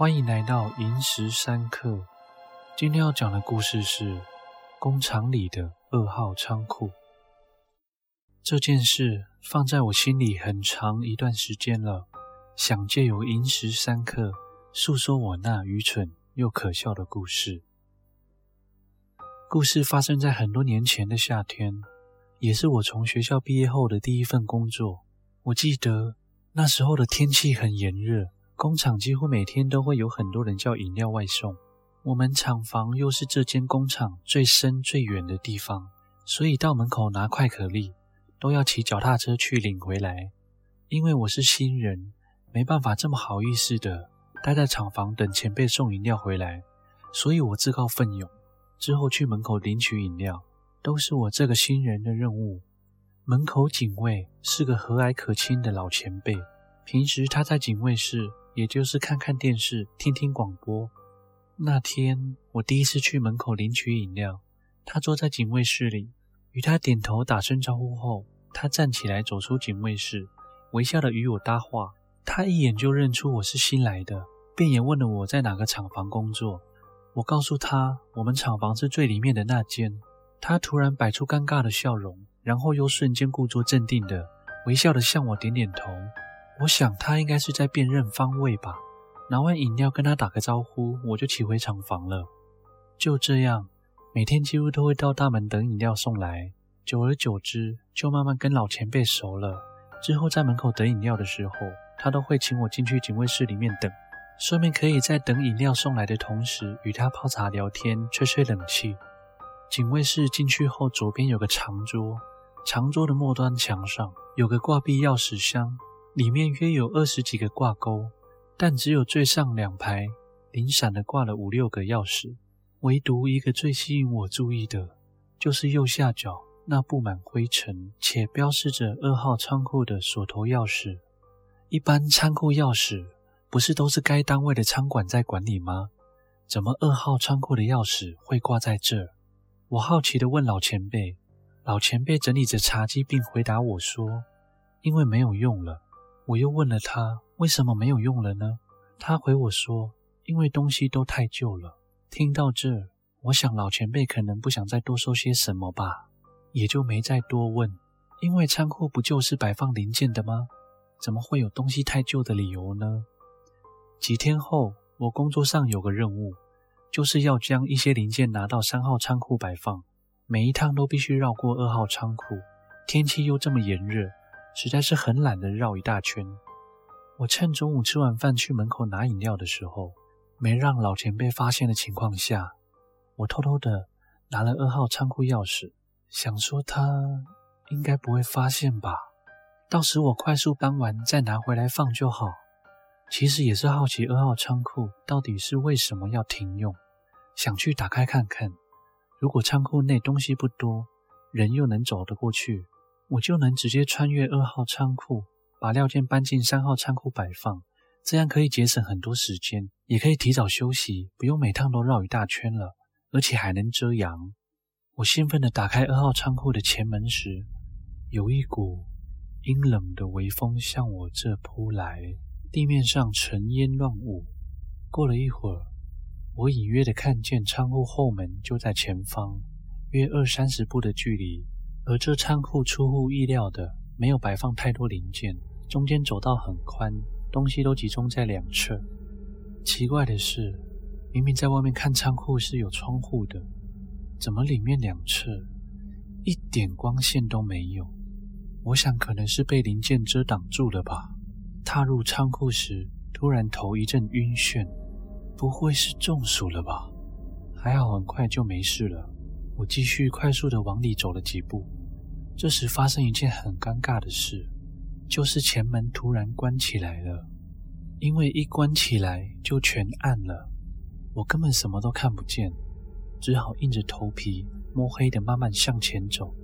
欢迎来到寅时三刻。今天要讲的故事是工厂里的二号仓库。这件事放在我心里很长一段时间了，想借由寅时三刻诉说我那愚蠢又可笑的故事。故事发生在很多年前的夏天，也是我从学校毕业后的第一份工作。我记得那时候的天气很炎热，工厂几乎每天都会有很多人叫饮料外送。我们厂房又是这间工厂最深最远的地方，所以到门口拿快可力都要骑脚踏车去领回来。因为我是新人，没办法这么好意思的待在厂房等前辈送饮料回来，所以我自告奋勇。之后去门口领取饮料，都是我这个新人的任务。门口警卫是个和蔼可亲的老前辈，平时他在警卫室，也就是看看电视、听听广播。那天我第一次去门口领取饮料，他坐在警卫室里，与他点头打声招呼后，他站起来走出警卫室，微笑的与我搭话。他一眼就认出我是新来的，便也问了我在哪个厂房工作。我告诉他，我们厂房是最里面的那间。他突然摆出尴尬的笑容，然后又瞬间故作镇定的微笑的向我点点头。我想他应该是在辨认方位吧。拿完饮料跟他打个招呼，我就骑回厂房了。就这样，每天几乎都会到大门等饮料送来。久而久之，就慢慢跟老前辈熟了。之后在门口等饮料的时候，他都会请我进去警卫室里面等。顺便可以在等饮料送来的同时，与他泡茶聊天，吹吹冷气。警卫室进去后，左边有个长桌，长桌的末端墙上有个挂壁钥匙箱，里面约有二十几个挂钩，但只有最上两排零散的挂了五六个钥匙，唯独一个最吸引我注意的，就是右下角那布满灰尘且标示着二号仓库的锁头钥匙。一般仓库钥匙。不是都是该单位的仓管在管理吗？怎么二号仓库的钥匙会挂在这？我好奇地问老前辈。老前辈整理着茶几，并回答我说：“因为没有用了。”我又问了他：“为什么没有用了呢？”他回我说：“因为东西都太旧了。”听到这，我想老前辈可能不想再多说些什么吧，也就没再多问。因为仓库不就是摆放零件的吗？怎么会有东西太旧的理由呢？几天后，我工作上有个任务，就是要将一些零件拿到三号仓库摆放。每一趟都必须绕过二号仓库，天气又这么炎热，实在是很懒得绕一大圈。我趁中午吃完饭去门口拿饮料的时候，没让老前辈发现的情况下，我偷偷的拿了二号仓库钥匙，想说他应该不会发现吧，到时我快速搬完再拿回来放就好。其实也是好奇二号仓库到底是为什么要停用，想去打开看看。如果仓库内东西不多，人又能走得过去，我就能直接穿越二号仓库，把料件搬进三号仓库摆放，这样可以节省很多时间，也可以提早休息，不用每趟都绕一大圈了，而且还能遮阳。我兴奋地打开二号仓库的前门时，有一股阴冷的微风向我这扑来。地面上尘烟乱舞。过了一会儿，我隐约地看见仓库后门就在前方，约二三十步的距离。而这仓库出乎意料的没有摆放太多零件，中间走道很宽，东西都集中在两侧。奇怪的是，明明在外面看仓库是有窗户的，怎么里面两侧一点光线都没有？我想可能是被零件遮挡住了吧。踏入仓库时，突然头一阵晕眩，不会是中暑了吧？还好很快就没事了。我继续快速地往里走了几步，这时发生一件很尴尬的事，就是前门突然关起来了。因为一关起来就全暗了，我根本什么都看不见，只好硬着头皮摸黑地慢慢向前走，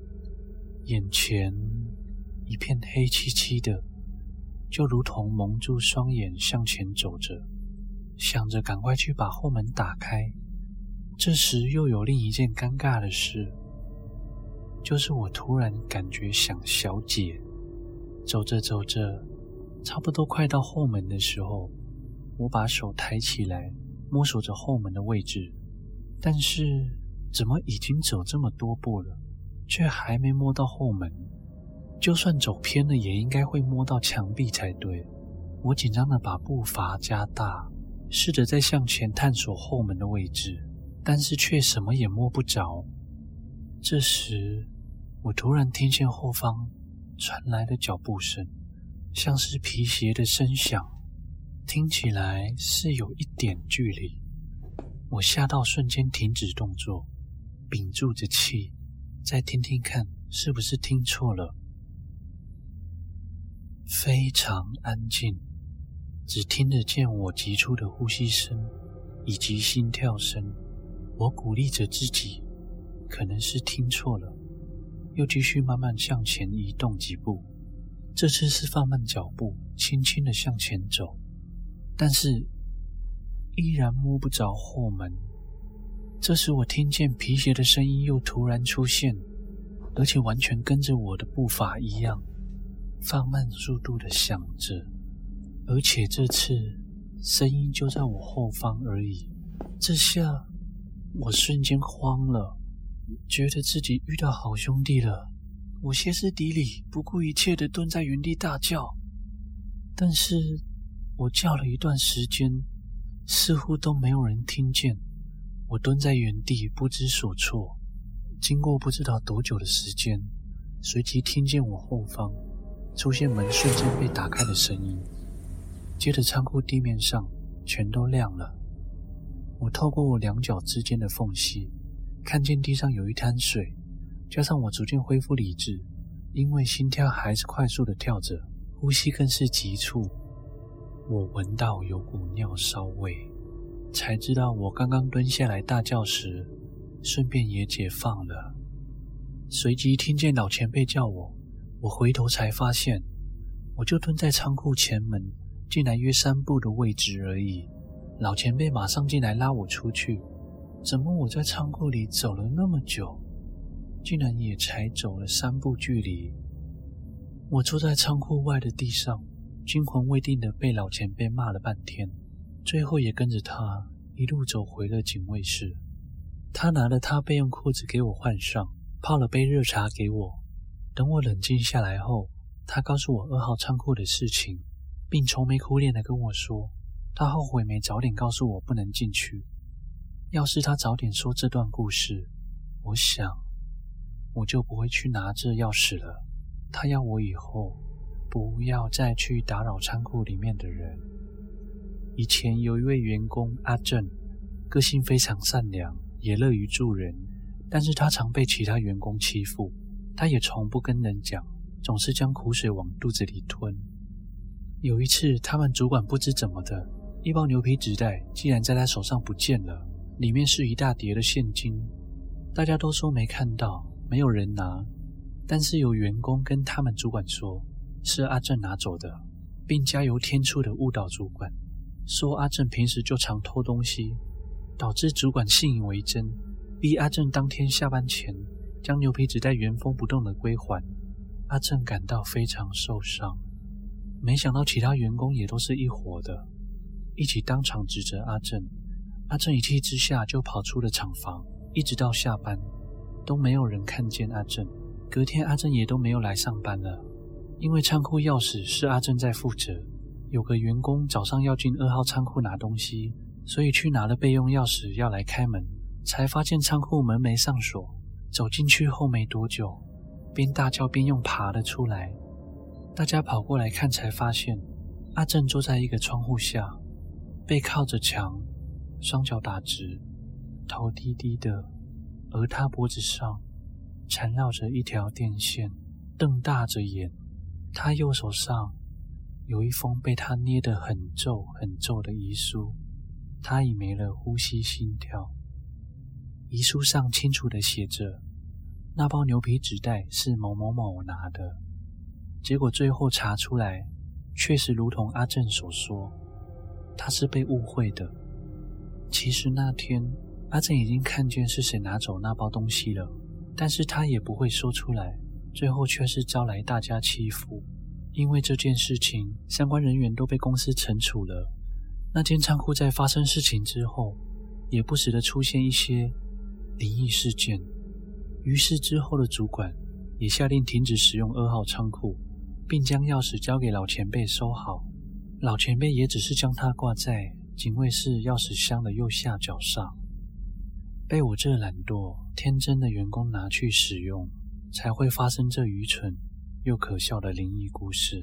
眼前一片黑漆漆的。就如同蒙住双眼向前走着，想着赶快去把后门打开。这时又有另一件尴尬的事，就是我突然感觉想小姐。走着走着，差不多快到后门的时候，我把手抬起来，摸索着后门的位置，但是怎么已经走这么多步了，却还没摸到后门？就算走偏了，也应该会摸到墙壁才对。我紧张地把步伐加大，试着再向前探索后门的位置，但是却什么也摸不着。这时，我突然听见后方传来的脚步声，像是皮鞋的声响，听起来是有一点距离。我吓到，瞬间停止动作，屏住着气，再听听看是不是听错了。非常安静，只听得见我急促的呼吸声以及心跳声。我鼓励着自己，可能是听错了，又继续慢慢向前移动几步。这次是放慢脚步，轻轻地向前走，但是依然摸不着后门。这时，我听见皮鞋的声音又突然出现，而且完全跟着我的步伐一样。放慢速度的响着，而且这次声音就在我后方而已。这下我瞬间慌了，觉得自己遇到好兄弟了。我歇斯底里，不顾一切的蹲在原地大叫。但是我叫了一段时间，似乎都没有人听见。我蹲在原地不知所措。经过不知道多久的时间，随即听见我后方。出现门瞬间被打开的声音，接着仓库地面上全都亮了。我透过我两脚之间的缝隙，看见地上有一滩水，加上我逐渐恢复理智，因为心跳还是快速的跳着，呼吸更是急促。我闻到有股尿骚味，才知道我刚刚蹲下来大叫时，顺便也解放了。随即听见老前辈叫我。我回头才发现，我就蹲在仓库前门，进来约三步的位置而已。老前辈马上进来拉我出去。怎么我在仓库里走了那么久，竟然也才走了三步距离？我坐在仓库外的地上，惊魂未定的被老前辈骂了半天，最后也跟着他一路走回了警卫室。他拿了他备用裤子给我换上，泡了杯热茶给我。等我冷静下来后，他告诉我二号仓库的事情，并愁眉苦脸地跟我说，他后悔没早点告诉我不能进去。要是他早点说这段故事，我想我就不会去拿这钥匙了。他要我以后不要再去打扰仓库里面的人。以前有一位员工阿正，个性非常善良，也乐于助人，但是他常被其他员工欺负。他也从不跟人讲，总是将苦水往肚子里吞。有一次，他们主管不知怎么的，一包牛皮纸袋竟然在他手上不见了，里面是一大叠的现金。大家都说没看到，没有人拿，但是有员工跟他们主管说，是阿正拿走的，并加油添醋的误导主管，说阿正平时就常偷东西，导致主管信以为真，逼阿正当天下班前。将牛皮纸袋原封不动的归还，阿正感到非常受伤。没想到其他员工也都是一伙的，一起当场指责阿正。阿正一气之下就跑出了厂房，一直到下班都没有人看见阿正。隔天阿正也都没有来上班了，因为仓库钥匙是阿正在负责。有个员工早上要进二号仓库拿东西，所以去拿了备用钥匙要来开门，才发现仓库门没上锁。走进去后没多久，边大叫边用爬了出来。大家跑过来看，才发现阿正坐在一个窗户下，背靠着墙，双脚打直，头低低的，而他脖子上缠绕着一条电线，瞪大着眼。他右手上有一封被他捏得很皱很皱的遗书，他已没了呼吸心跳。遗书上清楚地写着，那包牛皮纸袋是某某某拿的。结果最后查出来，确实如同阿正所说，他是被误会的。其实那天阿正已经看见是谁拿走那包东西了，但是他也不会说出来。最后却是招来大家欺负。因为这件事情，相关人员都被公司惩处了。那间仓库在发生事情之后，也不时的出现一些灵异事件。于是之后的主管也下令停止使用二号仓库，并将钥匙交给老前辈收好。老前辈也只是将它挂在警卫室钥匙箱的右下角上，被我这懒惰天真的员工拿去使用，才会发生这愚蠢又可笑的灵异故事。